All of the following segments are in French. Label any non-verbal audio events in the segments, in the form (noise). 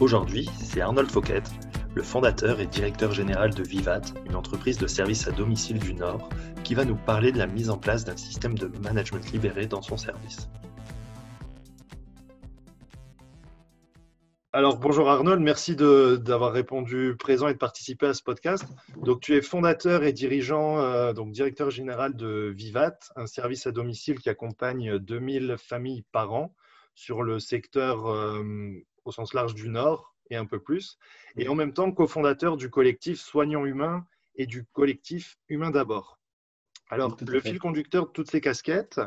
Aujourd'hui, c'est Arnold Fouquet, le fondateur et directeur général de Vivat, une entreprise de services à domicile du Nord, qui va nous parler de la mise en place d'un système de management libéré dans son service. Alors bonjour Arnold, merci d'avoir répondu présent et de participer à ce podcast. Donc tu es fondateur et dirigeant, euh, donc directeur général de Vivat, un service à domicile qui accompagne 2000 familles par an sur le secteur euh, au sens large du Nord et un peu plus, et en même temps cofondateur du collectif Soignants Humains et du collectif Humain d'abord. Alors, le fil conducteur de toutes ces casquettes,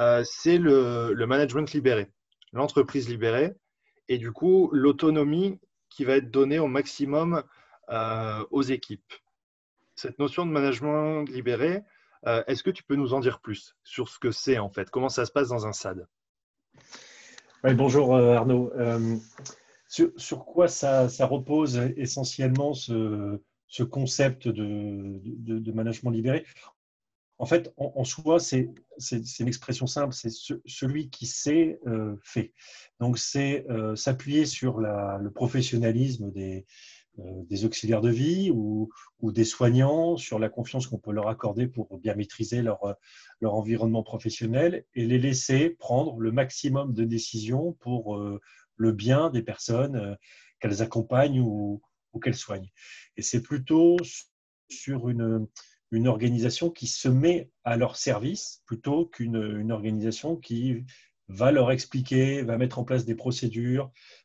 euh, c'est le, management libéré, l'entreprise libérée, et du coup, l'autonomie qui va être donnée au maximum euh, aux équipes. Cette notion de management libéré, euh, est-ce que tu peux nous en dire plus sur ce que c'est en fait? Comment ça se passe dans un SAD? Bonjour euh, Arnaud. Euh, sur, quoi ça, repose essentiellement ce, concept de, management libéré? En fait, en, soi, c'est une expression simple, c'est celui qui sait euh, fait. Donc, c'est s'appuyer sur le professionnalisme des, euh, des auxiliaires de vie ou, des soignants sur la confiance qu'on peut leur accorder pour bien maîtriser leur, euh, environnement professionnel et les laisser prendre le maximum de décisions pour euh, le bien des personnes qu'elles accompagnent ou, qu'elles soignent. Et c'est plutôt sur une, organisation qui se met à leur service plutôt qu'une une organisation qui va leur expliquer, va mettre en place des procédures, euh,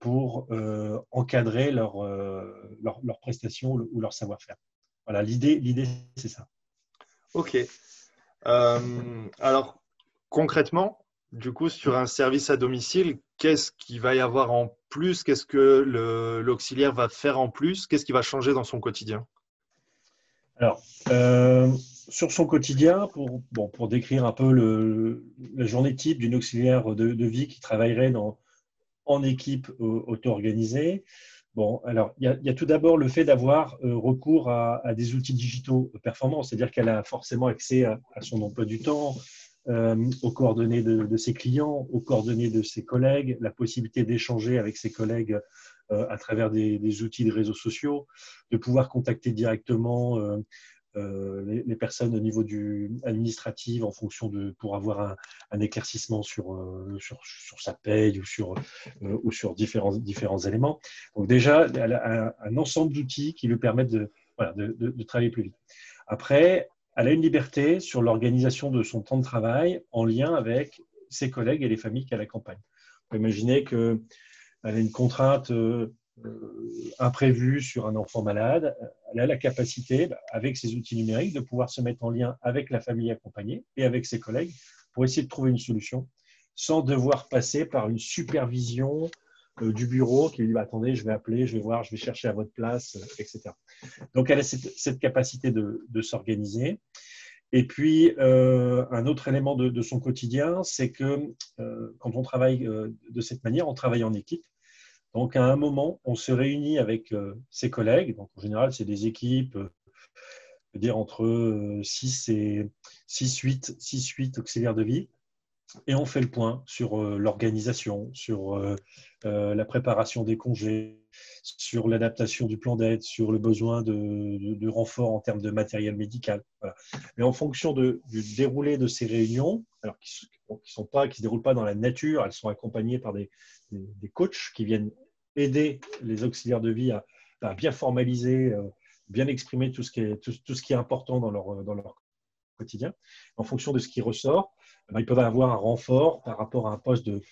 pour euh, encadrer euh, leur, leur, prestations ou leur savoir-faire. Voilà, l'idée, c'est ça. Ok. alors, concrètement, du coup, sur un service à domicile, qu'est-ce qu'il va y avoir en plus? Qu'est-ce que l'auxiliaire va faire en plus? Qu'est-ce qui va changer dans son quotidien? Alors, sur son quotidien, pour, bon, pour décrire un peu le, la journée type d'une auxiliaire de, de, vie qui travaillerait dans, en équipe euh, auto-organisée. Bon, alors, il y, a, tout d'abord le fait d'avoir euh, recours à, des outils digitaux performants, c'est-à-dire qu'elle a forcément accès à, son emploi du temps, euh, aux coordonnées de, ses clients, aux coordonnées de ses collègues, la possibilité d'échanger avec ses collègues à travers des, des, outils de réseaux sociaux, de pouvoir contacter directement euh, les, personnes au niveau administratif en fonction de pour avoir un, éclaircissement sur, euh, sur, sur, sa paye ou sur, euh, ou sur différents, différents éléments. Donc déjà, elle a un, ensemble d'outils qui lui permettent de, travailler plus vite. Après, elle a une liberté sur l'organisation de son temps de travail en lien avec ses collègues et les familles qu'elle accompagne. On peut imaginer qu'elle a une contrainte imprévu sur un enfant malade, elle a la capacité, bah, avec ses outils numériques, de pouvoir se mettre en lien avec la famille accompagnée et avec ses collègues pour essayer de trouver une solution sans devoir passer par une supervision euh, du bureau qui lui dit bah, attendez, je vais appeler, je vais voir, je vais chercher à votre place, euh, etc. Donc elle a cette, capacité de, s'organiser. Et puis, un autre élément de, son quotidien, c'est que quand on travaille de cette manière, on travaille en équipe. Donc, à un moment, on se réunit avec euh, ses collègues. Donc, en général, c'est des équipes, euh, dire entre 6 euh, et 6, 8, 6, 8 auxiliaires de vie. Et on fait le point sur l'organisation, sur la préparation des congés, sur l'adaptation du plan d'aide, sur le besoin de, renfort en termes de matériel médical. Mais en fonction du déroulé de ces réunions, alors qui ne se déroulent pas dans la nature, elles sont accompagnées par des, des, coachs qui viennent aider les auxiliaires de vie à, bien formaliser, euh, bien exprimer tout ce qui est, tout, ce qui est important dans leur, dans leur quotidien. En fonction de ce qui ressort, eh ben, ils peuvent avoir un renfort par rapport à un poste de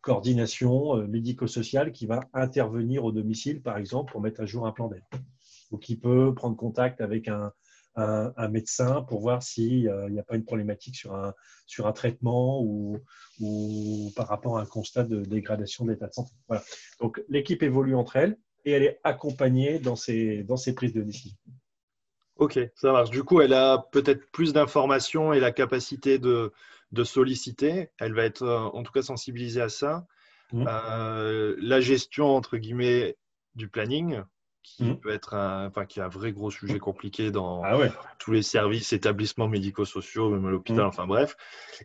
coordination euh, médico-sociale qui va intervenir au domicile, par exemple, pour mettre à jour un plan d'aide. Ou qui peut prendre contact avec un, un, médecin pour voir s'il euh, n'y a pas une problématique sur un, sur un traitement ou, ou par rapport à un constat de dégradation de l'état de santé. Voilà. Donc l'équipe évolue entre elles et elle est accompagnée dans ses, dans ses prises de décision. Ok, ça marche. Du coup, elle a peut-être plus d'informations et la capacité de, de, solliciter. Elle va être euh, en tout cas sensibilisée à ça. Mmh. Euh, la gestion, entre guillemets, du planning, qui mmh. peut être un, enfin, qui est un vrai gros sujet compliqué dans ah tous les services, établissements médico-sociaux, même à l'hôpital, mmh. enfin bref.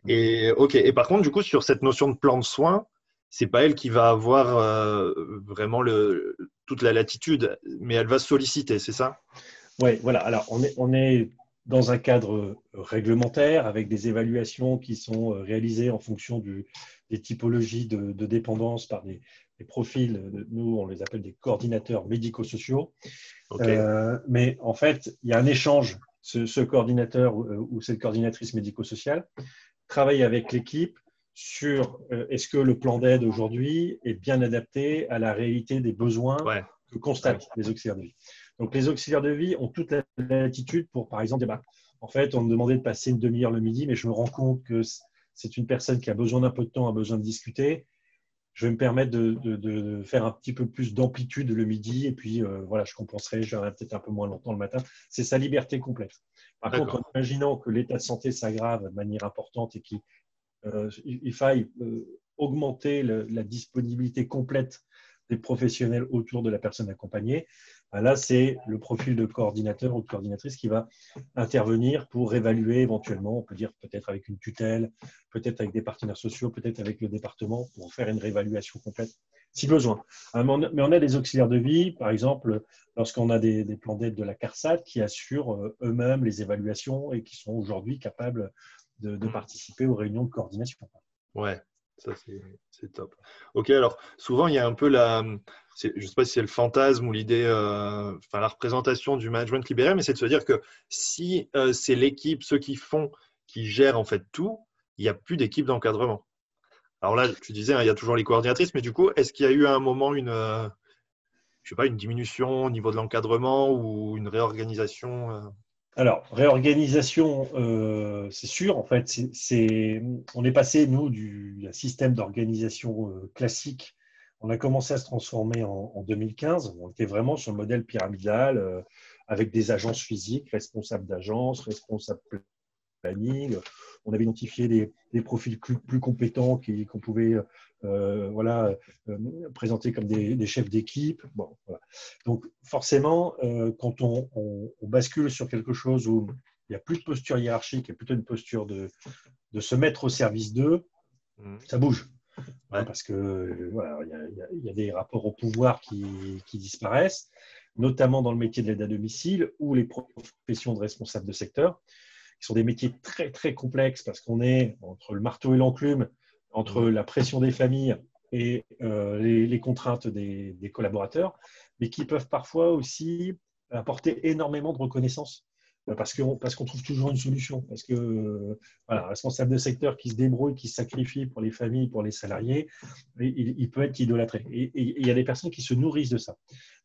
Et ok. Et par contre, du coup, sur cette notion de plan de soins, c'est pas elle qui va avoir euh, vraiment le, toute la latitude, mais elle va solliciter, c'est ça? Oui, voilà. Alors, on est, on est dans un cadre réglementaire avec des évaluations qui sont réalisées en fonction du, des typologies de, dépendance par des, profils. Nous, on les appelle des coordinateurs médico-sociaux. Euh, mais en fait, il y a un échange. Ce, coordinateur ou, cette coordinatrice médico-sociale travaille avec l'équipe sur euh, est-ce que le plan d'aide aujourd'hui est bien adapté à la réalité des besoins que constatent les auxiliaires de vie. Donc, les auxiliaires de vie ont toute la latitude pour, par exemple, débattre. En fait, on me demandait de passer une demi-heure le midi, mais je me rends compte que c'est une personne qui a besoin d'un peu de temps, a besoin de discuter. Je vais me permettre de, faire un petit peu plus d'amplitude le midi, et puis euh, voilà, je compenserai, j'aurai peut-être un peu moins longtemps le matin. C'est sa liberté complète. Par contre, en imaginant que l'état de santé s'aggrave de manière importante et qu'il euh, faille euh, augmenter la disponibilité complète des professionnels autour de la personne accompagnée, là, c'est le profil de coordinateur ou de coordinatrice qui va intervenir pour évaluer éventuellement, on peut dire peut-être avec une tutelle, peut-être avec des partenaires sociaux, peut-être avec le département, pour faire une réévaluation complète si besoin. Mais on a des auxiliaires de vie, par exemple, lorsqu'on a des, plans d'aide de la CARSAT qui assurent euh, eux-mêmes les évaluations et qui sont aujourd'hui capables de, de, participer aux réunions de coordination. Ouais, ça, c'est top. Ok, alors souvent, il y a un peu la. Je ne sais pas si c'est le fantasme ou l'idée, euh, enfin la représentation du management libéré, mais c'est de se dire que si euh, c'est l'équipe, ceux qui font, qui gèrent en fait tout, il n'y a plus d'équipe d'encadrement. Alors là, tu disais, hein, il y a toujours les coordinatrices, mais du coup, est-ce qu'il y a eu à un moment une, euh, sais pas, une diminution au niveau de l'encadrement ou une réorganisation alors, réorganisation, euh, c'est sûr. En fait, c'est, on est passé, nous, du système d'organisation euh, classique. On a commencé à se transformer en, 2015. On était vraiment sur le modèle pyramidal euh, avec des agences physiques, responsables d'agence, responsables planning. On avait identifié des, profils plus, compétents qu'on pouvait euh, voilà, euh, présenter comme des, chefs d'équipe. Bon, Donc forcément, euh, quand on, bascule sur quelque chose où il n'y a plus de posture hiérarchique, il y a plutôt une posture de, de se mettre au service d'eux, mmh. ça bouge. parce que voilà, il y, a des rapports au pouvoir qui, qui disparaissent, notamment dans le métier de l'aide à domicile ou les professions de responsables de secteur qui sont des métiers très, très complexes parce qu'on est entre le marteau et l'enclume, entre la pression des familles et euh, les, contraintes des, collaborateurs, mais qui peuvent parfois aussi apporter énormément de reconnaissance euh, parce qu'on parce qu'on trouve toujours une solution. Parce que voilà, un responsable de secteur qui se débrouille, qui se sacrifie pour les familles, pour les salariés, il, peut être idolâtré. Et, il y a des personnes qui se nourrissent de ça.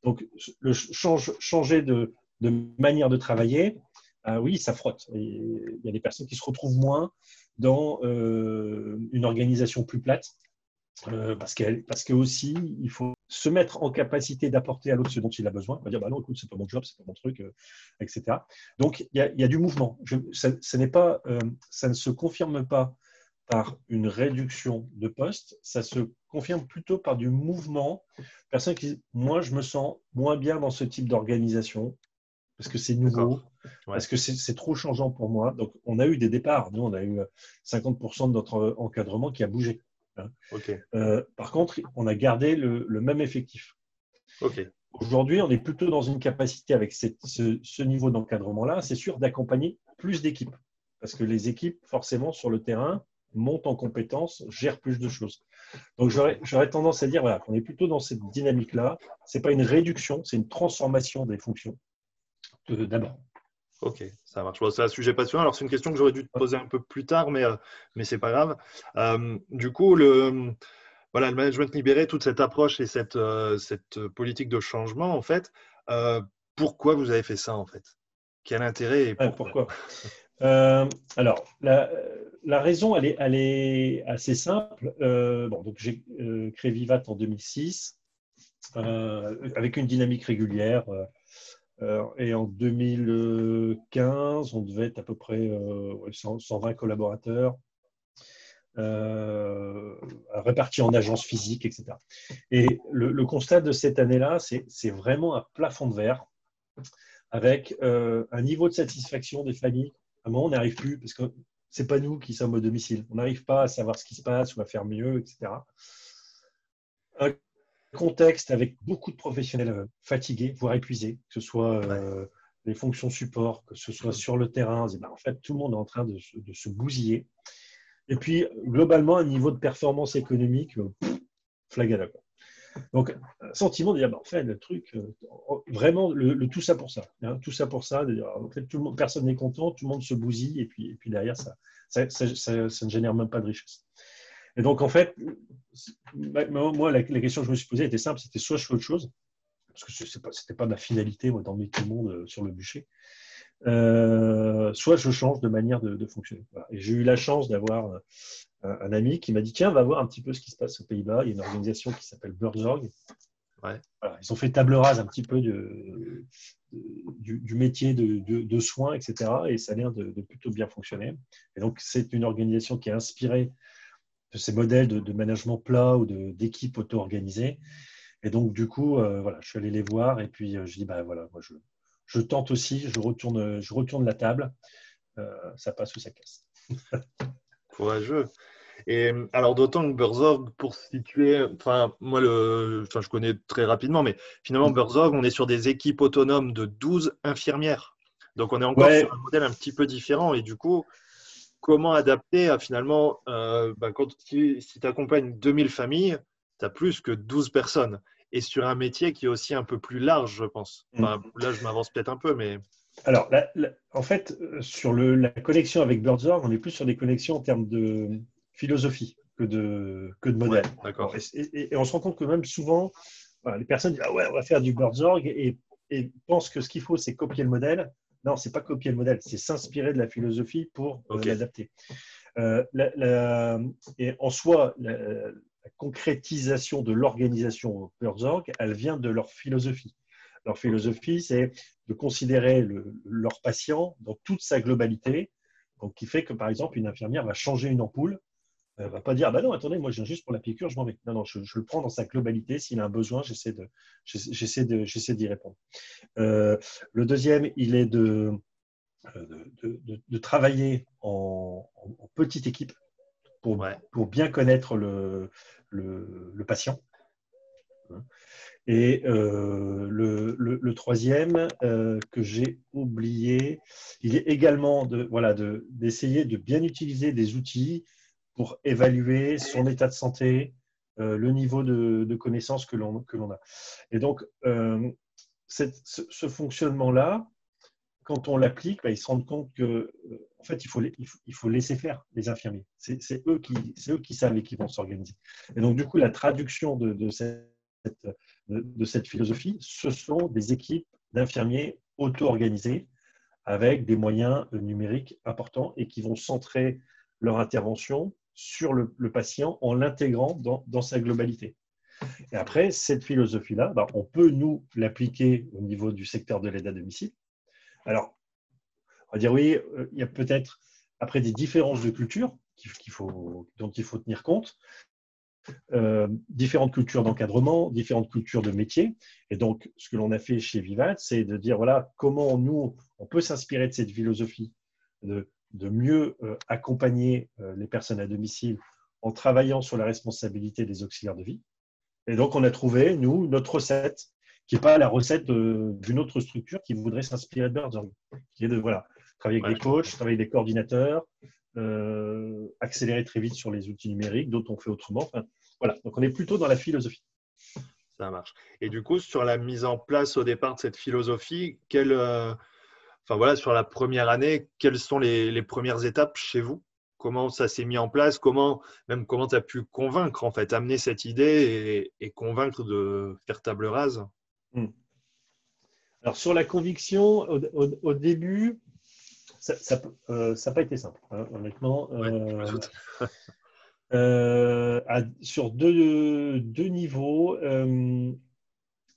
Donc, le change, changer de, de manière de travailler, ah oui, ça frotte. il y a des personnes qui se retrouvent moins dans euh, une organisation plus plate, euh, parce, qu'elle, que aussi, il faut se mettre en capacité d'apporter à l'autre ce dont il a besoin. On va dire, bah non, écoute, c'est pas mon job, c'est pas mon truc, euh, etc. Donc, il y, a, du mouvement. ça, ça ne se confirme pas par une réduction de postes, ça se confirme plutôt par du mouvement. Personne qui moi, je me sens moins bien dans ce type d'organisation parce que c'est nouveau, parce que c'est trop changeant pour moi. Donc, on a eu des départs. Nous, on a eu 50% de notre encadrement qui a bougé. Hein. Euh, par contre, on a gardé le, même effectif. Aujourd'hui, on est plutôt dans une capacité avec ce, niveau d'encadrement-là, c'est sûr, d'accompagner plus d'équipes. Parce que les équipes, forcément, sur le terrain, montent en compétences, gèrent plus de choses. Donc, j'aurais tendance à dire voilà, qu'on est plutôt dans cette dynamique-là. Ce n'est pas une réduction, c'est une transformation des fonctions d'abord. Ok, ça marche. c'est un sujet passionnant. Alors, c'est une question que j'aurais dû te poser un peu plus tard, mais, euh, mais ce n'est pas grave. Euh, du coup, le, voilà, le management libéré, toute cette approche et cette, euh, cette politique de changement, en fait, pourquoi vous avez fait ça, en fait? Quel intérêt et pourquoi, Alors, la, la, raison, elle est, elle est assez simple. bon, donc, j'ai créé Vivat en 2006. avec une dynamique régulière. Et en 2015, on devait être à peu près 120 collaborateurs. répartis en agences physiques, etc. Et le, constat de cette année-là, c'est vraiment un plafond de verre avec un niveau de satisfaction des familles. À un moment, on n'arrive plus parce que c'est pas nous qui sommes au domicile. On n'arrive pas à savoir ce qui se passe ou à faire mieux, etc. Un contexte avec beaucoup de professionnels euh, fatigués, voire épuisés, que ce soit euh, les fonctions support, que ce soit sur le terrain. Ben, en fait, tout le monde est en train de, se bousiller. Et puis, globalement, un niveau de performance économique euh, flagada. Donc, un sentiment de dire, ben, en fait, le truc, vraiment, le, tout ça pour ça. Hein, tout ça pour ça. en fait, tout le monde, personne n'est content, tout le monde se bousille, et puis, et puis derrière, ça, ça, ne génère même pas de richesse. Et donc, en fait, moi, la, question que je me suis posée était simple, c'était soit je fais autre chose, parce que ce n'était pas, pas ma finalité, moi, d'emmener tout le monde euh, sur le bûcher, euh, soit je change de manière de, fonctionner. Et j'ai eu la chance d'avoir euh, un, ami qui m'a dit, tiens, va voir un petit peu ce qui se passe aux Pays-Bas. Il y a une organisation qui s'appelle Burzorg. ils ont fait table rase un petit peu de, du, métier de, soins, etc. Et ça a l'air de, plutôt bien fonctionner. Et donc, c'est une organisation qui est inspirée de ces modèles de, management plat ou d'équipes auto-organisées. Et donc, du coup, euh, voilà, je suis allé les voir et puis euh, je dis, bah voilà, moi, je, je, tente aussi, je retourne, je retourne la table. Euh, ça passe ou ça casse. (laughs) Courageux. Et alors d'autant que Burzorg, pour situer, enfin moi le, enfin je connais très rapidement, mais finalement mm. Burzorg, on est sur des équipes autonomes de 12 infirmières. Donc on est encore sur un modèle un petit peu différent. Et du coup, comment adapter à finalement, euh, ben, quand si, tu accompagnes 2000 familles, tu as plus que 12 personnes. Et sur un métier qui est aussi un peu plus large, je pense. Mm. là, je m'avance peut-être un peu, mais. Alors, en fait, euh, sur le, la connexion avec Burzorg, on est plus sur des connexions en termes de, philosophie que de, que de modèle. D'accord. Et, on se rend compte que même souvent, les personnes disent ah ouais, on va faire du Burzorg et, et pensent que ce qu'il faut, c'est copier le modèle. Non, c'est pas copier le modèle, c'est s'inspirer de la philosophie pour euh, l'adapter. Euh, et en soi, la, concrétisation de l'organisation Burzorg, elle vient de leur philosophie. Leur philosophie, c'est de considérer le, leur patient dans toute sa globalité, donc qui fait que par exemple une infirmière va changer une ampoule ne euh, va pas dire, bah non, attendez, moi je viens juste pour la piqûre, je m'en vais. Non, non, je, le prends dans sa globalité. S'il a un besoin, j'essaie de, j'essaie de, j'essaie d'y répondre. Euh, le deuxième, il est de, euh, de, de, travailler en, petite équipe pour, pour bien connaître le, le, le patient. Et le, le, le, troisième que j'ai oublié, il est également de, voilà, d'essayer de bien utiliser des outils pour évaluer son état de santé, euh, le niveau de, de connaissance que l'on a. Et donc, euh, ce, fonctionnement-là, quand on l'applique, bah, ils se rendent compte que, euh, en fait, il faut, il faut, laisser faire les infirmiers. C'est eux, qui, eux qui savent et qui vont s'organiser. Et donc, du coup, la traduction de, de, cette, de cette philosophie, ce sont des équipes d'infirmiers auto-organisées avec des moyens numériques importants et qui vont centrer leur intervention sur le, patient en l'intégrant dans, sa globalité. Et après, cette philosophie-là, bah, on peut nous l'appliquer au niveau du secteur de l'aide à domicile. Alors, on va dire oui, euh, il y a peut-être après des différences de culture dont il faut tenir compte. Euh, différentes cultures d'encadrement, différentes cultures de métier. Et donc, ce que l'on a fait chez Vivat, c'est de dire voilà comment nous, on peut s'inspirer de cette philosophie de de mieux euh, accompagner euh, les personnes à domicile en travaillant sur la responsabilité des auxiliaires de vie. Et donc, on a trouvé, nous, notre recette, qui n'est pas la recette d'une autre structure qui voudrait s'inspirer de Burzorg, qui est de voilà, travailler avec des coachs, travailler avec des coordinateurs, euh, accélérer très vite sur les outils numériques, d'autres on fait autrement. voilà, donc on est plutôt dans la philosophie. Ça marche. Et du coup, sur la mise en place au départ de cette philosophie, quelle, enfin voilà, sur la première année, quelles sont les, premières étapes chez vous? Comment ça s'est mis en place? Comment même comment tu as pu convaincre en fait, amener cette idée et, convaincre de faire table rase? Hmm. Alors sur la conviction, au, début, ça n'a euh, pas été simple, hein, honnêtement. Euh, euh, sur deux, deux niveaux.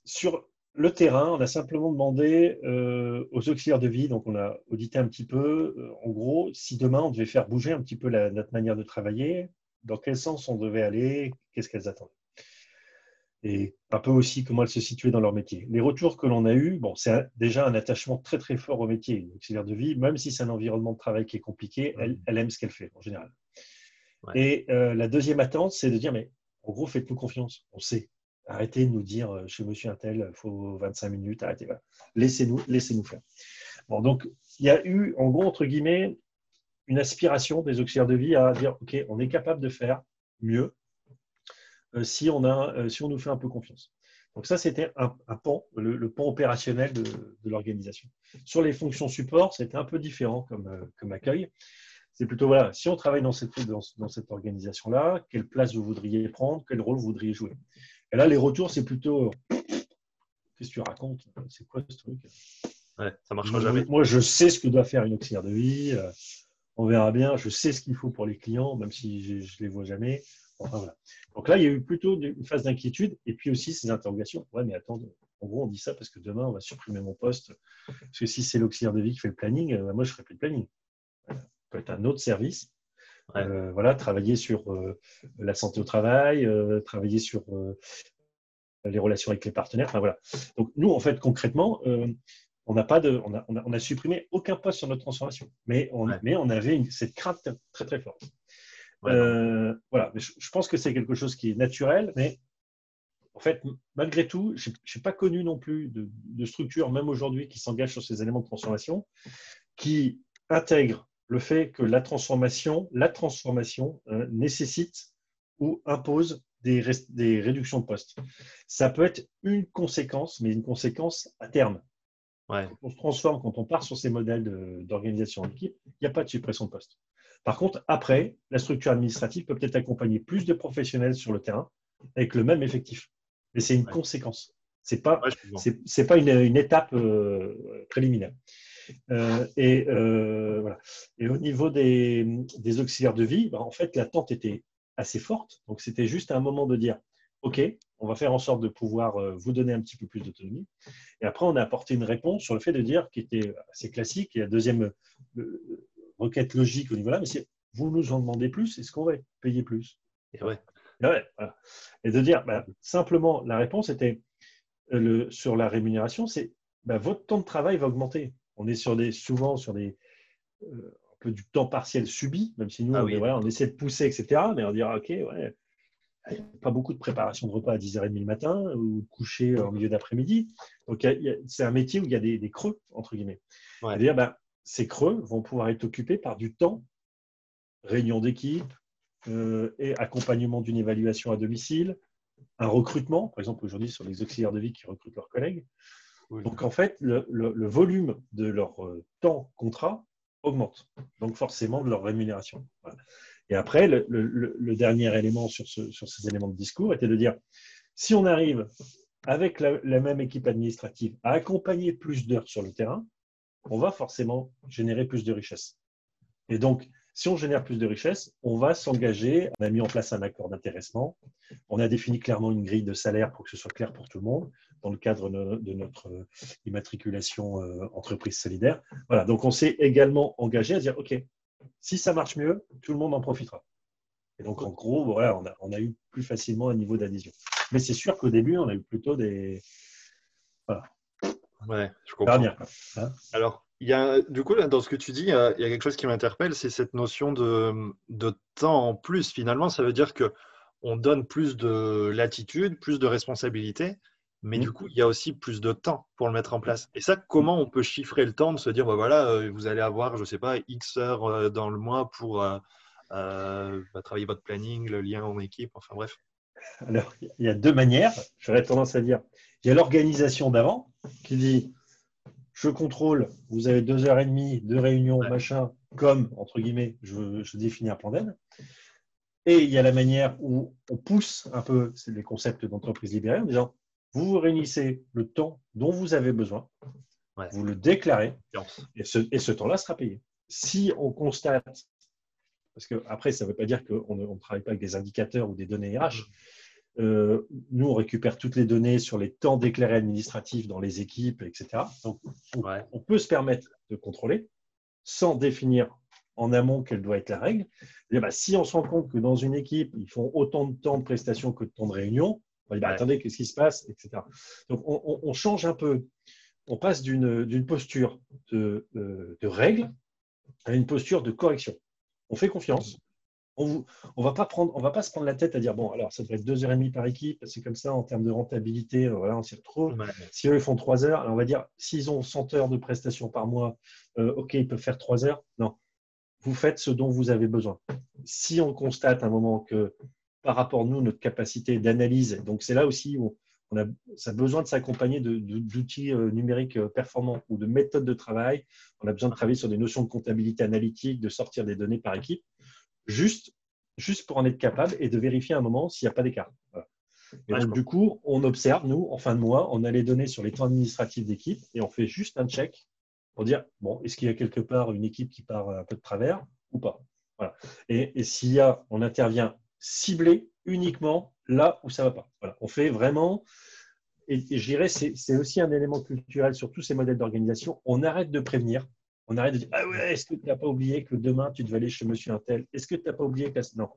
sur le terrain, on a simplement demandé euh, aux auxiliaires de vie, donc on a audité un petit peu, euh, en gros, si demain on devait faire bouger un petit peu notre manière de travailler, dans quel sens on devait aller, qu'est-ce qu'elles attendaient. Et un peu aussi comment elles se situaient dans leur métier. Les retours que l'on a eus, bon, c'est déjà un attachement très très fort au métier. L'auxiliaire de vie, même si c'est un environnement de travail qui est compliqué, elle, mmh. aime ce qu'elle fait en général. Et euh, la deuxième attente, c'est de dire, mais en gros, faites-nous confiance. On sait. Arrêtez de nous dire euh, chez monsieur Intel, il faut 25 minutes, arrêtez. Laissez-nous laissez faire. Bon, donc, il y a eu, en gros, entre guillemets, une aspiration des auxiliaires de vie à dire OK, on est capable de faire mieux euh, si, on a, euh, si on nous fait un peu confiance. Donc, ça, c'était un, pan, le, pan opérationnel de, l'organisation. Sur les fonctions support, c'était un peu différent comme, accueil. C'est plutôt, voilà, si on travaille dans cette, dans cette organisation-là, quelle place vous voudriez prendre, quel rôle vous voudriez jouer et là, les retours, c'est plutôt Qu'est-ce que tu racontes? C'est quoi ce truc? Ouais, ça marchera jamais. Moi, je sais ce que doit faire une auxiliaire de vie. Euh, on verra bien. Je sais ce qu'il faut pour les clients, même si je ne les vois jamais. Donc là, il y a eu plutôt une phase d'inquiétude et puis aussi ces interrogations. Ouais, mais attends, en gros, on dit ça parce que demain, on va supprimer mon poste. Parce que si c'est l'auxiliaire de vie qui fait le planning, euh, moi, je ne ferai plus de planning. Ça peut être un autre service euh, voilà, travailler sur euh, la santé au travail, euh, travailler sur les relations avec les partenaires. Enfin, voilà. Donc nous, en fait, concrètement, on n'a pas de, on a, on a, supprimé aucun poste sur notre transformation, mais on, mais on avait cette crainte très très forte. voilà, je, pense que c'est quelque chose qui est naturel, mais en fait, malgré tout, je n'ai pas connu non plus de, de structure, même aujourd'hui, qui s'engage sur ces éléments de transformation, qui intègrent le fait que la transformation, la transformation euh, nécessite ou impose des, des, réductions de postes. Ça peut être une conséquence, mais une conséquence à terme. Quand on se transforme, quand on part sur ces modèles d'organisation d'équipe, il n'y a pas de suppression de postes. Par contre, après, la structure administrative peut peut-être accompagner plus de professionnels sur le terrain avec le même effectif. Mais c'est une conséquence. Ce n'est pas, c'est pas une, étape euh, préliminaire. Euh, et, euh, voilà. et au niveau des, des auxiliaires de vie, bah, en fait, l'attente était assez forte. Donc, c'était juste un moment de dire OK, on va faire en sorte de pouvoir euh, vous donner un petit peu plus d'autonomie. Et après, on a apporté une réponse sur le fait de dire, qui était assez classique, et la deuxième requête logique au niveau là, mais c'est vous nous en demandez plus, est-ce qu'on va payer plus? Et, ouais. et, de dire, bah, simplement, la réponse était le, sur la rémunération, c'est bah, votre temps de travail va augmenter on est sur des, souvent sur des, euh, un peu du temps partiel subi, même si nous, ah on, essaie de pousser, etc. Mais on dira, OK, ouais, pas beaucoup de préparation de repas à 10h30 le matin ou de coucher en milieu d'après-midi. Donc, c'est un métier où il y a des, creux, entre guillemets. C'est-à-dire, ben, ces creux vont pouvoir être occupés par du temps, réunion d'équipe euh, et accompagnement d'une évaluation à domicile, un recrutement, par exemple aujourd'hui sur les auxiliaires de vie qui recrutent leurs collègues, donc en fait, le, volume de leur euh, temps contrat augmente, donc forcément de leur rémunération. Et après, le, dernier élément sur, ces éléments de discours était de dire, si on arrive avec la, même équipe administrative à accompagner plus d'heures sur le terrain, on va forcément générer plus de richesse. Et donc, si on génère plus de richesse, on va s'engager. On a mis en place un accord d'intéressement. On a défini clairement une grille de salaire pour que ce soit clair pour tout le monde dans le cadre de notre immatriculation euh, entreprise solidaire. Voilà, donc on s'est également engagé à dire, OK, si ça marche mieux, tout le monde en profitera. Et donc, en gros, voilà, on, a, on a eu plus facilement un niveau d'adhésion. Mais c'est sûr qu'au début, on a eu plutôt des. Voilà. Ouais, je comprends. Bien, hein Alors, il y a, du coup, là, dans ce que tu dis, il y a, quelque chose qui m'interpelle, c'est cette notion de, de, temps en plus. Finalement, ça veut dire que on donne plus de latitude, plus de responsabilité, mais mmh. du coup, il y a aussi plus de temps pour le mettre en place. Et ça, comment on peut chiffrer le temps de se dire, bah, voilà, euh, vous allez avoir, je ne sais pas, X heures euh, dans le mois pour euh, bah, travailler votre planning, le lien en équipe, enfin bref. Alors, il y a deux manières. J'aurais tendance à dire, il y a l'organisation d'avant qui dit, je contrôle, vous avez deux heures et demie de réunion, machin, comme, entre guillemets, je, je définis un plan d'aide. Et il y a la manière où on pousse un peu les concepts d'entreprise libérée en disant, vous vous réunissez le temps dont vous avez besoin, vous le déclarez, et ce, temps-là sera payé. Si on constate, parce que après, ça ne veut pas dire qu'on ne travaille pas avec des indicateurs ou des données RH, euh, nous, on récupère toutes les données sur les temps déclarés administratifs dans les équipes, etc. Donc, on, peut se permettre de contrôler sans définir en amont quelle doit être la règle. Bah, si on se rend compte que dans une équipe, ils font autant de temps de prestation que de temps de réunion, on va dire, bah, attendez, qu'est-ce qui se passe, etc. Donc, on, change un peu. On passe d'une posture de, euh, de règle à une posture de correction. On fait confiance on ne va pas prendre, on va pas se prendre la tête à dire bon alors ça devrait être deux heures et demie par équipe, c'est comme ça en termes de rentabilité, euh, voilà, on s'y retrouve. Si eux ils font trois heures, on va dire s'ils ont 100 heures de prestations par mois, euh, ok ils peuvent faire trois heures. Non, vous faites ce dont vous avez besoin. Si on constate à un moment que par rapport à nous notre capacité d'analyse, donc c'est là aussi où on a, ça a besoin de s'accompagner d'outils euh, numériques performants ou de méthodes de travail. On a besoin de travailler sur des notions de comptabilité analytique, de sortir des données par équipe juste, juste pour en être capable et de vérifier un moment s'il n'y a pas d'écart. Et donc, du coup, on observe, nous, en fin de mois, on a les données sur les temps administratifs d'équipe et on fait juste un check dire, bon, est-ce qu'il y a quelque part une équipe qui part un peu de travers ou pas? Voilà. Et, s'il y a, on intervient ciblé uniquement là où ça ne va pas. Voilà. On fait vraiment, et, et je dirais, c'est aussi un élément culturel sur tous ces modèles d'organisation, on arrête de prévenir, on arrête de dire Ah ouais, est-ce que tu n'as pas oublié que demain tu devais aller chez monsieur Intel Est-ce que tu n'as pas oublié que. Non,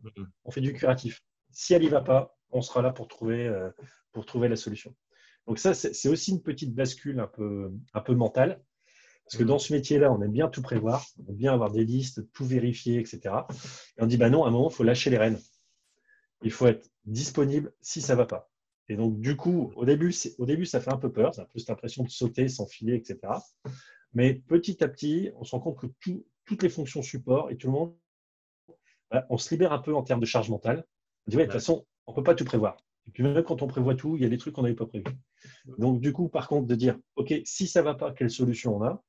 on fait du curatif. Si elle n'y va pas, on sera là pour trouver, euh, pour trouver la solution. Donc, ça, c'est aussi une petite bascule un peu, un peu mentale. Parce que dans ce métier-là, on aime bien tout prévoir, on aime bien avoir des listes, tout vérifier, etc. Et on dit bah non, à un moment, il faut lâcher les rênes. Il faut être disponible si ça ne va pas. Et donc, du coup, au début, au début, ça fait un peu peur, ça a plus l'impression de sauter, s'enfiler, etc. Mais petit à petit, on se rend compte que toutes les fonctions support et tout le monde, bah, on se libère un peu en termes de charge mentale. On dit, ouais, de toute façon, on ne peut pas tout prévoir. Et puis même quand on prévoit tout, il y a des trucs qu'on n'avait pas prévus. Donc du coup, par contre, de dire, OK, si ça ne va pas, quelle solution on a?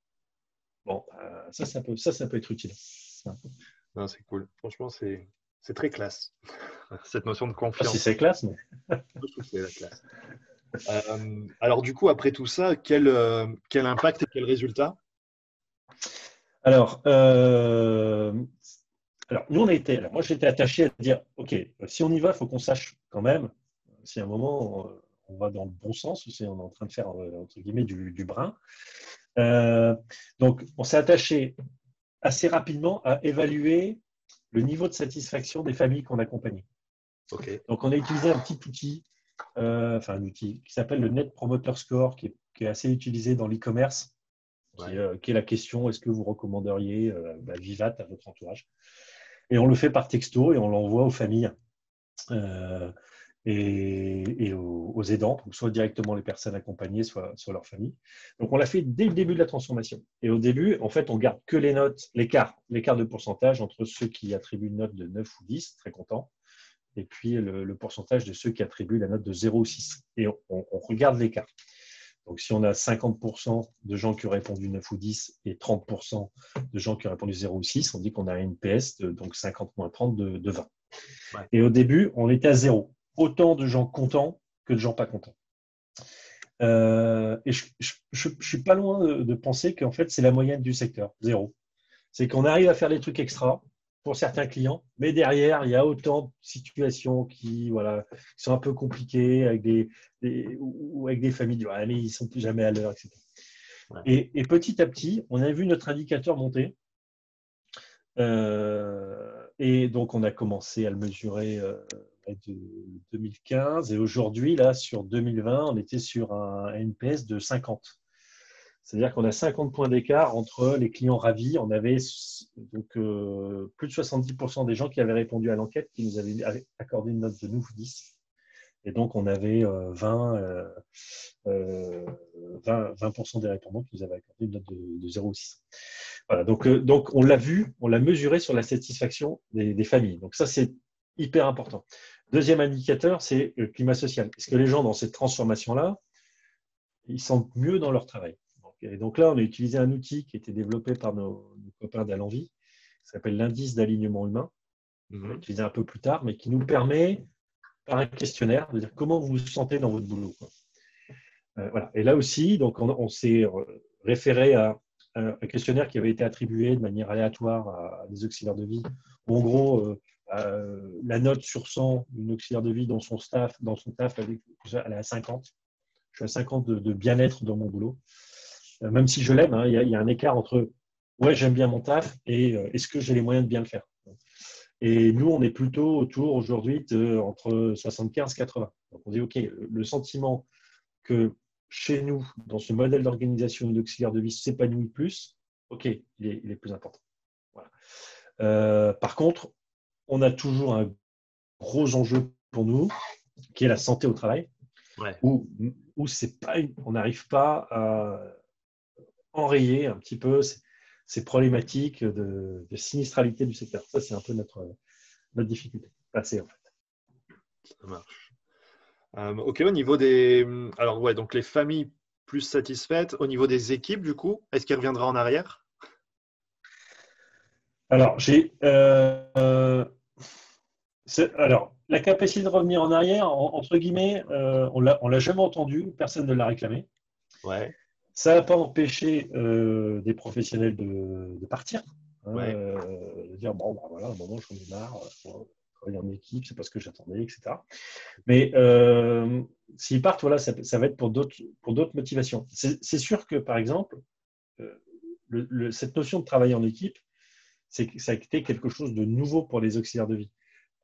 Bon, bah, ça, ça peut, ça, ça peut être utile. c'est cool. Franchement, c'est, très classe. (laughs) Cette notion de confiance. si c'est classe, mais. (laughs) Je trouve que c'est la classe. Euh, alors du coup, après tout ça, quel, euh, quel impact et quel résultat? Alors, euh, alors, nous, on a été, alors moi, j'étais attaché à dire, OK, si on y va, il faut qu'on sache quand même si à un moment, on va dans le bon sens on est en train de faire, entre guillemets, du, du brin. donc, on s'est attaché assez rapidement à évaluer le niveau de satisfaction des familles qu'on accompagnait. Donc, on a utilisé un petit outil euh, enfin un outil qui s'appelle le Net Promoter Score, qui est, assez utilisé dans l'e-commerce, euh, qui, est la question est-ce que vous recommanderiez euh, bah, Vivat à votre entourage? Et on le fait par texto et on l'envoie aux familles et, aux, aidants, soit directement les personnes accompagnées, soit, soit leur famille. Donc on l'a fait dès le début de la transformation. Et au début, en fait, on garde que les notes, l'écart, l'écart de pourcentage entre ceux qui attribuent une note de 9 ou 10, très content, et puis le, pourcentage de ceux qui attribuent la note de 0 ou 6. Et on, regarde l'écart. Donc, si on a 50% de gens qui ont répondu 9 ou 10 et 30% de gens qui ont répondu 0 ou 6, on dit qu'on a une PS de donc 50 moins 30 de, 20. Et au début, on était à 0. Autant de gens contents que de gens pas contents. Euh, et je ne suis pas loin de, de penser qu'en fait, c'est la moyenne du secteur, 0. C'est qu'on arrive à faire des trucs extra, pour certains clients, mais derrière, il y a autant de situations qui, voilà, sont un peu compliquées avec des, ou avec des familles, ah, mais ils sont plus jamais à l'heure, etc. Et, petit à petit, on a vu notre indicateur monter. Euh, et donc, on a commencé à le mesurer euh, de 2015. Et aujourd'hui, là, sur 2020, on était sur un NPS de 50. C'est-à-dire qu'on a 50 points d'écart entre les clients ravis. On avait donc euh, plus de 70% des gens qui avaient répondu à l'enquête qui nous avaient accordé une note de 9 ou 10. Et donc, on avait 20, euh, 20, euh, des répondants qui nous avaient accordé une note de, 0 ou 6. Voilà, donc, donc on l'a vu, on l'a mesuré sur la satisfaction des familles. Donc, ça, c'est hyper important. Deuxième indicateur, c'est le climat social. Est-ce que les gens, dans cette transformation-là, ils sentent mieux dans leur travail? Et donc là, on a utilisé un outil qui a été développé par nos, copains d'Alenvie, qui s'appelle l'indice d'alignement humain, mhm. utiliser un peu plus tard, mais qui nous permet, par un questionnaire, de dire comment vous vous sentez dans votre boulot. Euh, voilà. Et là aussi, donc on, s'est référé à un questionnaire qui avait été attribué de manière aléatoire à des auxiliaires de vie. en gros, euh, la note sur 100 d'une auxiliaire de vie dans son staff, dans son taf, elle est à 50. Je suis à 50 de, bien-être dans mon boulot. même si je l'aime, hein, il y, a un écart entre ouais, j'aime bien mon taf et est-ce que j'ai les moyens de bien le faire? Et nous, on est plutôt autour aujourd'hui entre 75 et 80. Donc on dit, OK, le sentiment que chez nous, dans ce modèle d'organisation d'auxiliaire de vie s'épanouit plus, OK, il est, plus important. Euh, par contre, on a toujours un gros enjeu pour nous, qui est la santé au travail, où, c'est pas, on n'arrive pas à enrayer un petit peu ces problématiques de, sinistralité du secteur. Ça, c'est un peu notre, notre difficulté. En fait. Ça marche. Euh, ok, au niveau des. Alors, ouais, donc les familles plus satisfaites. Au niveau des équipes, du coup, est-ce qu'il reviendra en arrière? Alors, j'ai. Euh, alors, la capacité de revenir en arrière, entre guillemets, euh, on ne l'a jamais entendu, personne ne l'a réclamé. Ouais. Ça n'a pas empêché euh, des professionnels de, partir. Hein, euh, de dire, bon, bah, voilà, à un moment, je ai marre, travailler en équipe, c'est pas ce que j'attendais, etc. Mais s'ils partent, voilà, ça, va être pour d'autres motivations. C'est sûr que, par exemple, cette notion de travailler en équipe, ça a été quelque chose de nouveau pour les auxiliaires de vie.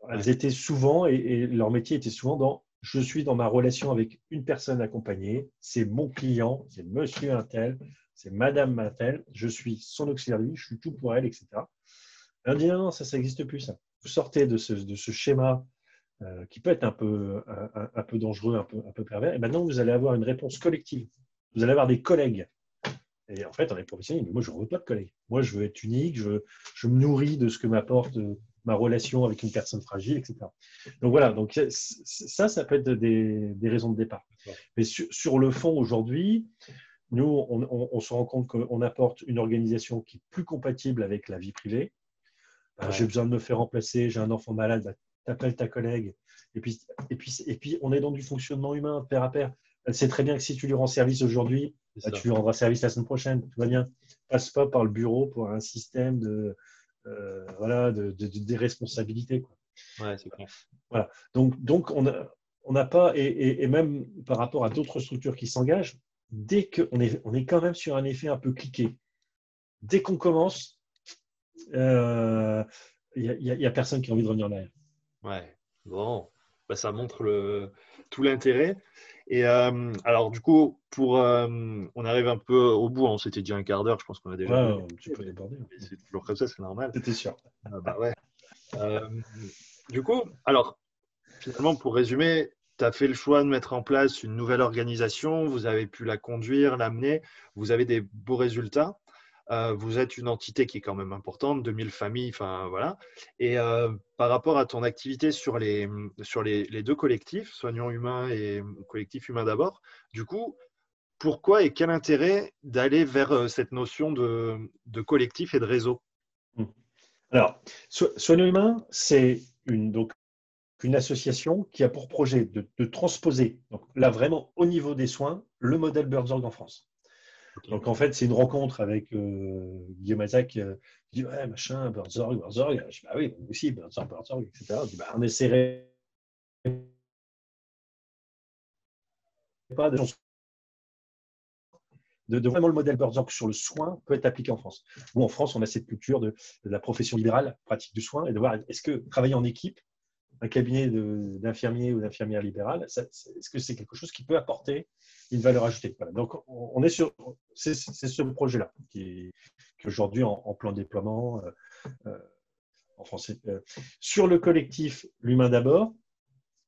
Elles étaient souvent, et leur métier était souvent dans je suis dans ma relation avec une personne accompagnée, c'est mon client, c'est monsieur Intel, c'est madame Intel, je suis son auxiliaire je suis tout pour elle, etc. On dit non, ça, ça n'existe plus, ça. Vous sortez de ce, de ce schéma euh, qui peut être un peu, un, peu dangereux, un peu, un peu pervers, et maintenant vous allez avoir une réponse collective. Vous allez avoir des collègues. Et en fait, on est professionnel, mais moi, je ne veux pas de collègues. Moi, je veux être unique, je, je me nourris de ce que m'apporte ma relation avec une personne fragile, etc. Donc voilà, donc ça, ça peut être des, raisons de départ. Mais sur, le fond, aujourd'hui, nous, on, se rend compte qu'on apporte une organisation qui est plus compatible avec la vie privée. Euh, j'ai besoin de me faire remplacer, j'ai un enfant malade, bah, t'appelles ta collègue. Et puis, et, puis, et puis, on est dans du fonctionnement humain, pair à pair. Elle sait très bien que si tu lui rends service aujourd'hui, bah, tu lui rendras service la semaine prochaine. Tout va bien. Passe pas par le bureau pour un système de, euh, voilà, de, des responsabilités. Quoi. Ouais, c'est clair. Voilà. Donc, donc on n'a on pas, et, et, même par rapport à d'autres structures qui s'engagent, dès qu'on est, on est quand même sur un effet un peu cliqué. Dès qu'on commence, il euh, n'y a, a, personne qui a envie de revenir en arrière. Ouais, bon, bah, ça montre le, tout l'intérêt. Et euh, alors, du coup, pour, euh, on arrive un peu au bout. On s'était dit un quart d'heure. Je pense qu'on a déjà. Ouais, un petit peu débordé. C'est toujours comme ça, c'est normal. C'était sûr. Ah, bah ouais. Euh, du coup, alors, finalement, pour résumer, tu as fait le choix de mettre en place une nouvelle organisation. Vous avez pu la conduire, l'amener. Vous avez des beaux résultats. Euh, vous êtes une entité qui est quand même importante, 2000 familles, enfin voilà. Et euh, par rapport à ton activité sur les, sur les, deux collectifs, Soignons Humains et Collectif Humain d'abord, du coup, pourquoi et quel intérêt d'aller vers euh, cette notion de, collectif et de réseau? Mmh. Alors, Soignons Humains, c'est une, une association qui a pour projet de, transposer, là vraiment au niveau des soins, le modèle Burzorg en France. Donc en fait, c'est une rencontre avec euh, Guillaume Azac euh, qui dit Ouais, machin, Burzorg, Burzorg. Je dis Bah oui, aussi, Burzorg, Burzorg, etc. Je bah, On essaierait pas de, de, vraiment le modèle Burzorg sur le soin peut être appliqué en France. Ou en France, on a cette culture de, de la profession libérale, pratique du soin, et de voir est-ce que travailler en équipe, un cabinet d'infirmiers ou d'infirmières libérales, est-ce que c'est quelque chose qui peut apporter une valeur ajoutée? Donc, on est sur, c'est ce projet-là qui est, aujourd'hui en, plein déploiement euh, euh, en français. Euh, sur le collectif L'Humain d'abord,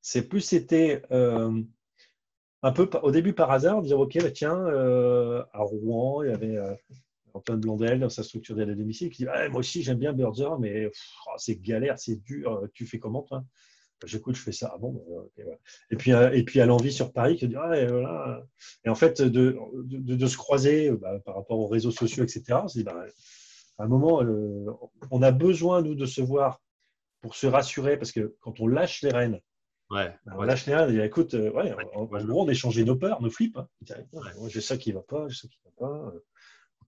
c'est plus c'était un peu au début par hasard, dire ok, bah, tiens, à Rouen, il y avait Antoine Blondel dans sa structure d'aide à domicile qui dit ah, Moi aussi, j'aime bien Birzer, mais oh, c'est galère, c'est dur. Tu fais comment, toi? J'écoute, je fais ça. Ah bon, bah, et, puis, euh, et puis à l'envie sur Paris qui dit ah, et, voilà. et en fait, de, de, de se croiser bah, par rapport aux réseaux sociaux, etc., c'est bah, à un moment, euh, on a besoin, nous, de se voir pour se rassurer parce que quand on lâche les rênes, Ouais, on lâche les rênes, écoute, euh, ouais, en, gros, on échangeait nos peurs, nos flips. Hein. J'ai ça qui ne va pas, j'ai ça qui ne va pas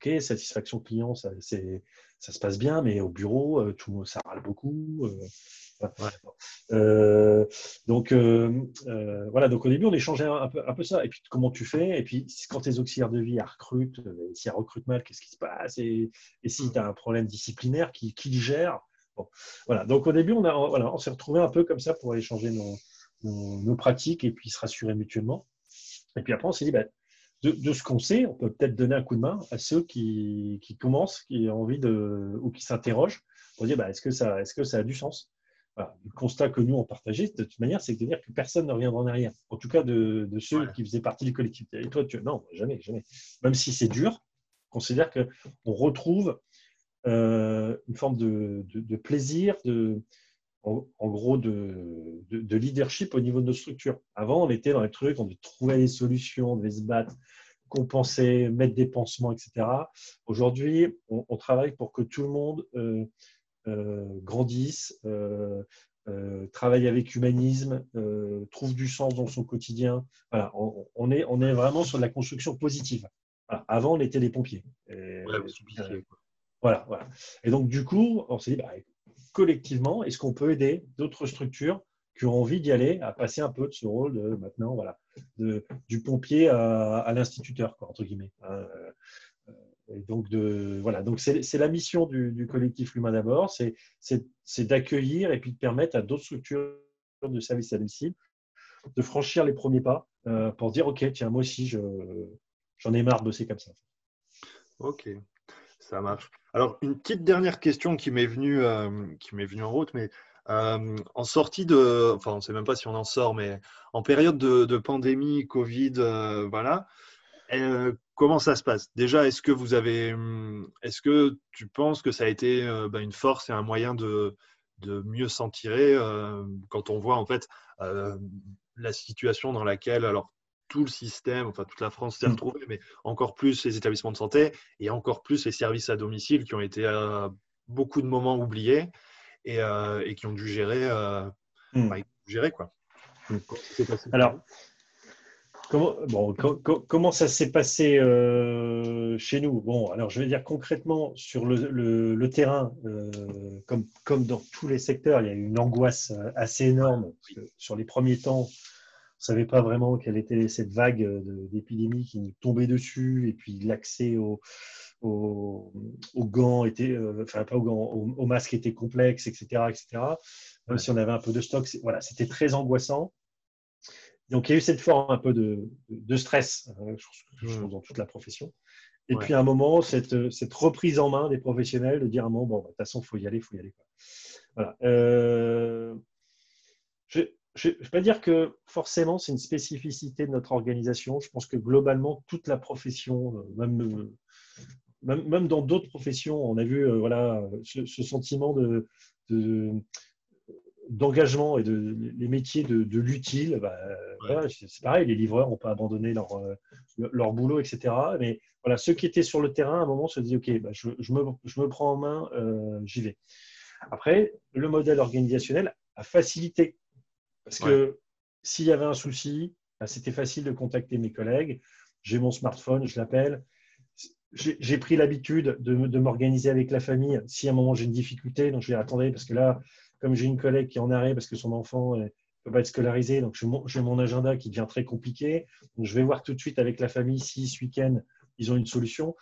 ok, satisfaction client, ça, ça, se passe bien, mais au bureau, tout, ça râle beaucoup. Euh, donc euh, voilà, donc au début on échangeait un, peu, un peu ça. Et puis comment tu fais? Et puis quand tes auxiliaires de vie recrutent, si elles recrutent mal, qu'est-ce qui se passe? Et, si mm. tu as un problème disciplinaire, qui, qui le gère? Bon. Voilà. Donc au début on, a, voilà, on s'est retrouvé un peu comme ça pour échanger nos, nos, pratiques et puis se rassurer mutuellement. Et puis après on s'est dit, bah, de, ce qu'on sait, on peut peut-être donner un coup de main à ceux qui, commencent, qui ont envie de, ou qui s'interrogent pour dire bah, est-ce que, ça, est que ça a du sens? Le constat que nous, on partageait, de toute manière, c'est de dire que personne ne reviendra en arrière. En tout cas, de, ceux qui faisaient partie du collectif. Et toi, tu, non, jamais, jamais. Même si c'est dur, on considère qu'on retrouve euh, une forme de, plaisir, de, en, gros, de, leadership au niveau de nos structures. Avant, on était dans les trucs, on devait trouver des solutions, on devait se battre, compenser, mettre des pansements, etc. Aujourd'hui, on, travaille pour que tout le monde euh, euh, grandisse, euh, travaille avec humanisme, trouve du sens dans son quotidien. Voilà, on, est, on est vraiment sur de la construction positive. Avant, on était des pompiers. voilà, voilà. Et donc, du coup, on s'est dit, bah, collectivement, est-ce qu'on peut aider d'autres structures qui ont envie d'y aller à passer un peu de ce rôle de maintenant, voilà, de, du pompier à, l'instituteur, entre guillemets. Euh, et donc, de, voilà, donc c'est la mission du, collectif L'Humain d'abord, c'est d'accueillir et puis de permettre à d'autres structures de services à domicile de franchir les premiers pas euh, pour dire ok tiens moi aussi j'en ai marre de bosser comme ça. Ok, ça marche. Alors, une petite dernière question qui m'est venue, euh, qui m'est venue en route, mais euh, en sortie de, enfin, on ne sait même pas si on en sort, mais en période de, pandémie, Covid, euh, voilà, comment ça se passe? Déjà, est-ce que vous avez, hum, est-ce que tu penses que ça a été bah, une force et un moyen de, de mieux s'en tirer quand on voit en fait la situation dans laquelle, alors tout le système, enfin toute la France s'est mm. retrouvée, mais encore plus les établissements de santé et encore plus les services à domicile qui ont été à beaucoup de moments oubliés et, euh, qui ont dû gérer, euh, mm. bah, gérer quoi. Mm. Alors, comment, bon, comment ça s'est passé euh, chez nous? Bon, alors je vais dire concrètement sur le, terrain, comme, comme dans tous les secteurs, il y a eu une angoisse assez énorme sur les premiers temps savait pas vraiment quelle était cette vague d'épidémie qui nous tombait dessus, et puis l'accès aux, gants était, euh, enfin pas aux gants, aux, masques était complexe, etc., etc. Même si on avait un peu de stock, voilà, c'était très angoissant. Donc il y a eu cette forme un peu de, stress, hein, je, mmh. dans toute la profession. Et puis à un moment, cette, cette, reprise en main des professionnels de dire à un moment, bon, de toute façon, il faut y aller, il faut y aller. Voilà. Euh, je ne vais pas dire que forcément c'est une spécificité de notre organisation. Je pense que globalement, toute la profession, euh, euh, même, même, dans d'autres professions, on a vu euh, voilà, ce, sentiment de, d'engagement et de les métiers de, l'utile. Bah, c'est pareil, les livreurs n'ont pas abandonné leur, leur boulot, etc. Mais voilà, ceux qui étaient sur le terrain, à un moment, se disent OK, bah, je, je, me, je, me, prends en main, j'y vais. Après, le modèle organisationnel a facilité parce que s'il y avait un souci, bah, c'était facile de contacter mes collègues. J'ai mon smartphone, je l'appelle. J'ai pris l'habitude de, m'organiser avec la famille. Si à un moment j'ai une difficulté, donc je vais attendre parce que là, comme j'ai une collègue qui est en arrêt parce que son enfant ne peut pas être scolarisé, donc j'ai mon, agenda qui devient très compliqué. Donc je vais voir tout de suite avec la famille si ce week-end ils ont une solution.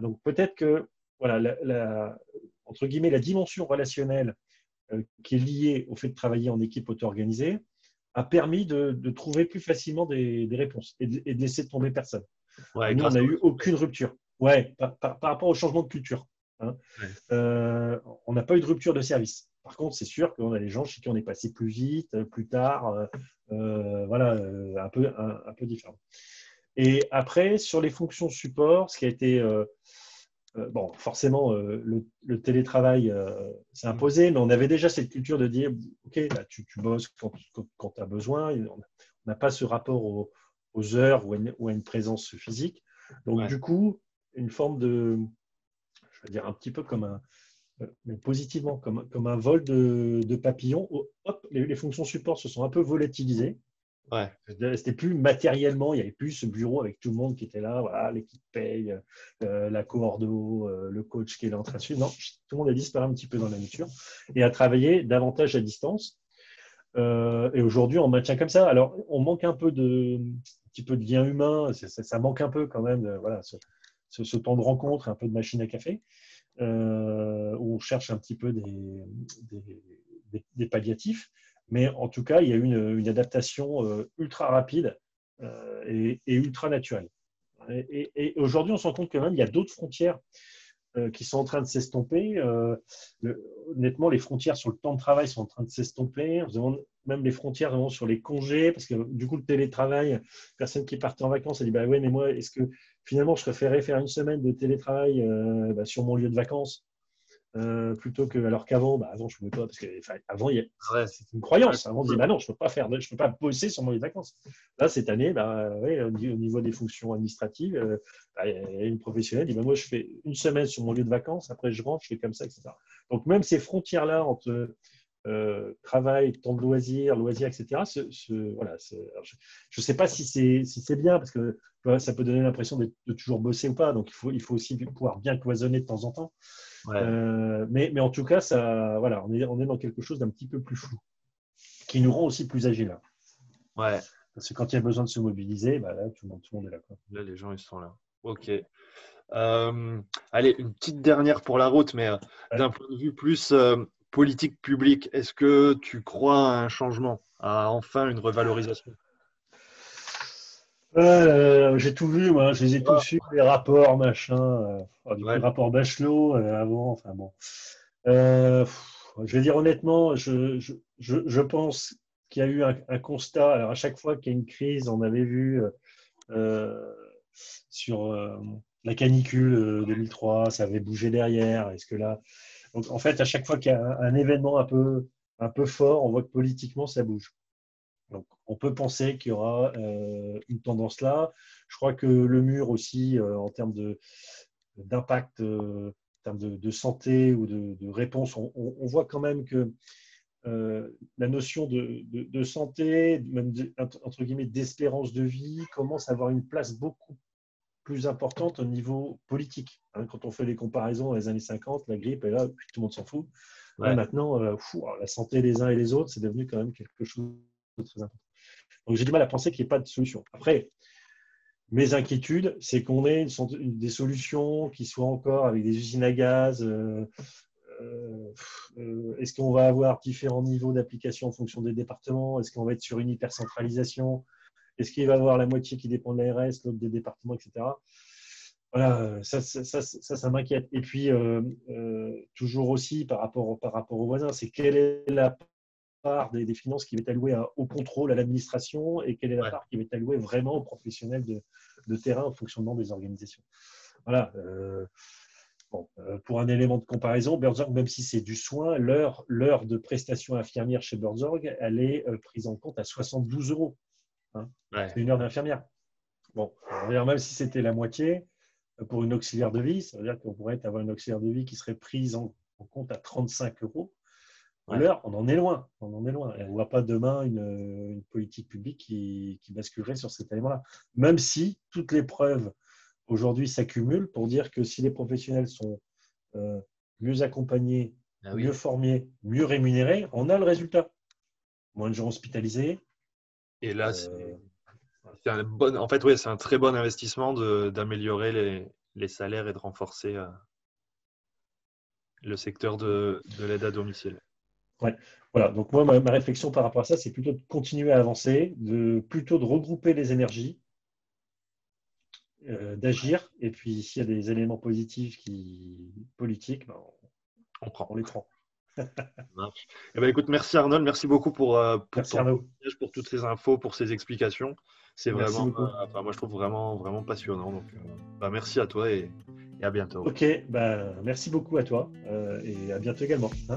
donc peut-être que voilà, la, entre guillemets, la dimension relationnelle qui est lié au fait de travailler en équipe auto-organisée a permis de, trouver plus facilement des, réponses et de, laisser tomber personne. Nous, on n'a eu aucune rupture. Ouais, par, rapport au changement de culture. Hein. Euh, on n'a pas eu de rupture de service. Par contre, c'est sûr qu'on a des gens chez qui on est passé plus vite, plus tard, euh, voilà, un peu, un, peu différent. Et après, sur les fonctions support, ce qui a été euh, bon, forcément, euh, le, télétravail euh, s'est imposé, mais on avait déjà cette culture de dire, OK, là, tu, bosses quand, tu as besoin. On n'a pas ce rapport aux, heures ou à, une, présence physique. Donc, du coup, une forme de, je veux dire, un petit peu comme un, mais positivement, comme, comme un vol de, papillon. Hop, les, fonctions support se sont un peu volatilisées. C'était plus matériellement, il n'y avait plus ce bureau avec tout le monde qui était là, voilà, l'équipe paye, euh, la coordo, euh, le coach qui est là en train de suivre. Non, tout le monde a disparu un petit peu dans la nature et a travaillé davantage à distance. Euh, et aujourd'hui, on maintient comme ça. Alors, on manque un peu de, un petit peu de lien humain. Ça, manque un peu quand même, voilà, ce, temps de rencontre, un peu de machine à café, où on cherche un petit peu des, des palliatifs. Mais en tout cas, il y a eu une, adaptation euh, ultra rapide euh, et, ultra naturelle. Et, aujourd'hui, on se rend compte que même il y a d'autres frontières euh, qui sont en train de s'estomper. honnêtement, les frontières sur le temps de travail sont en train de s'estomper. Même les frontières sur les congés, parce que du coup, le télétravail, personne qui partait en vacances a dit bah ouais, mais moi, est-ce que finalement, je préférais faire une semaine de télétravail bah, sur mon lieu de vacances euh, plutôt que alors qu'avant, bah, avant je pouvais pas parce que avant c'était une croyance. Avant on disait bah non, je peux pas faire, je peux pas bosser sur mon lieu de vacances. Là cette année, bah, au niveau des fonctions administratives, euh, bah, il une professionnelle dit bah, moi je fais une semaine sur mon lieu de vacances, après je rentre, je fais comme ça, etc. Donc même ces frontières là entre euh, travail, temps de loisirs, loisirs, etc. voilà, je ne sais pas si c'est si bien parce que ça peut donner l'impression de, toujours bosser ou pas. Donc il faut, il faut aussi pouvoir bien cloisonner de temps en temps. Euh, mais, mais, en tout cas, ça, voilà, on, est, on est dans quelque chose d'un petit peu plus flou, qui nous rend aussi plus agiles. Ouais. Parce que quand il y a besoin de se mobiliser, bah là, tout, le monde, tout le monde est là. Là, les gens, ils sont là. OK. Euh, allez, une petite dernière pour la route, mais euh, d'un point de vue plus politique publique, est-ce que tu crois à un changement, à enfin une revalorisation? Euh, j'ai tout vu, moi, je les ai tous vus, les rapports, machin, euh, du rapport Bachelot euh, avant, enfin bon. je vais dire honnêtement, je, je, je pense qu'il y a eu un, constat. Alors, à chaque fois qu'il y a une crise, on avait vu sur la canicule 2003, ça avait bougé derrière. Est-ce que là. Donc, en fait, à chaque fois qu'il y a un, un événement un peu, un peu fort, on voit que politiquement, ça bouge. Donc, on peut penser qu'il y aura euh, une tendance là. Je crois que le mur aussi, euh, en termes d'impact, euh, en termes de, santé ou de, réponse, on, voit quand même que la notion de, santé, même entre guillemets d'espérance de vie, commence à avoir une place beaucoup plus importante au niveau politique. Hein. quand on fait les comparaisons dans les années 50, la grippe est là, tout le monde s'en fout. maintenant, la santé des uns et des autres, c'est devenu quand même quelque chose Donc j'ai du mal à penser qu'il n'y ait pas de solution. Après, mes inquiétudes, c'est qu'on ait des solutions qui soient encore avec des usines à gaz. Euh, euh, euh, est-ce qu'on va avoir différents niveaux d'application en fonction des départements? Est-ce qu'on va être sur une hypercentralisation? Est-ce qu'il va y avoir la moitié qui dépend de l'ARS, l'autre des départements, etc. Voilà, ça, ça, ça, ça m'inquiète. Et puis, toujours aussi par rapport, par rapport aux voisins, c'est quelle est la part des, finances qui va être allouée au contrôle, à l'administration, et quelle est la part qui va être allouée vraiment aux professionnels de, terrain, au fonctionnement des organisations. Voilà. Euh, euh, pour un élément de comparaison, Burzorg, même si c'est du soin, l'heure, de prestation infirmière chez Burzorg, elle est euh, prise en compte à 72 euros. Hein. C'est une heure d'infirmière. Bon, même si c'était la moitié, pour une auxiliaire de vie, ça veut dire qu'on pourrait avoir une auxiliaire de vie qui serait prise en compte à 35 euros l'heure, on en est loin. On en est loin. on ne voit pas demain une, politique publique qui, basculerait sur cet élément-là. Même si toutes les preuves aujourd'hui s'accumulent pour dire que si les professionnels sont euh, mieux accompagnés, ah mieux formés, mieux rémunérés, on a le résultat. Moins de gens hospitalisés. Et là, euh, c'est un bon. En fait, oui, c'est un très bon investissement d'améliorer les, salaires et de renforcer euh, le secteur de l'aide à domicile. Ouais. Voilà, donc moi, ma, réflexion par rapport à ça, c'est plutôt de continuer à avancer, de, plutôt de regrouper les énergies, euh, d'agir, et puis s'il y a des éléments positifs qui politiques, ben, on, prend. on les prend. eh ben, écoute, merci Arnold, merci beaucoup pour, euh, pour, pour toutes ces infos, pour ces explications. C'est vraiment, euh, moi je trouve vraiment, vraiment passionnant. Donc, bah, merci à toi et, à bientôt. Ok, bah, merci beaucoup à toi et à bientôt également. Hein.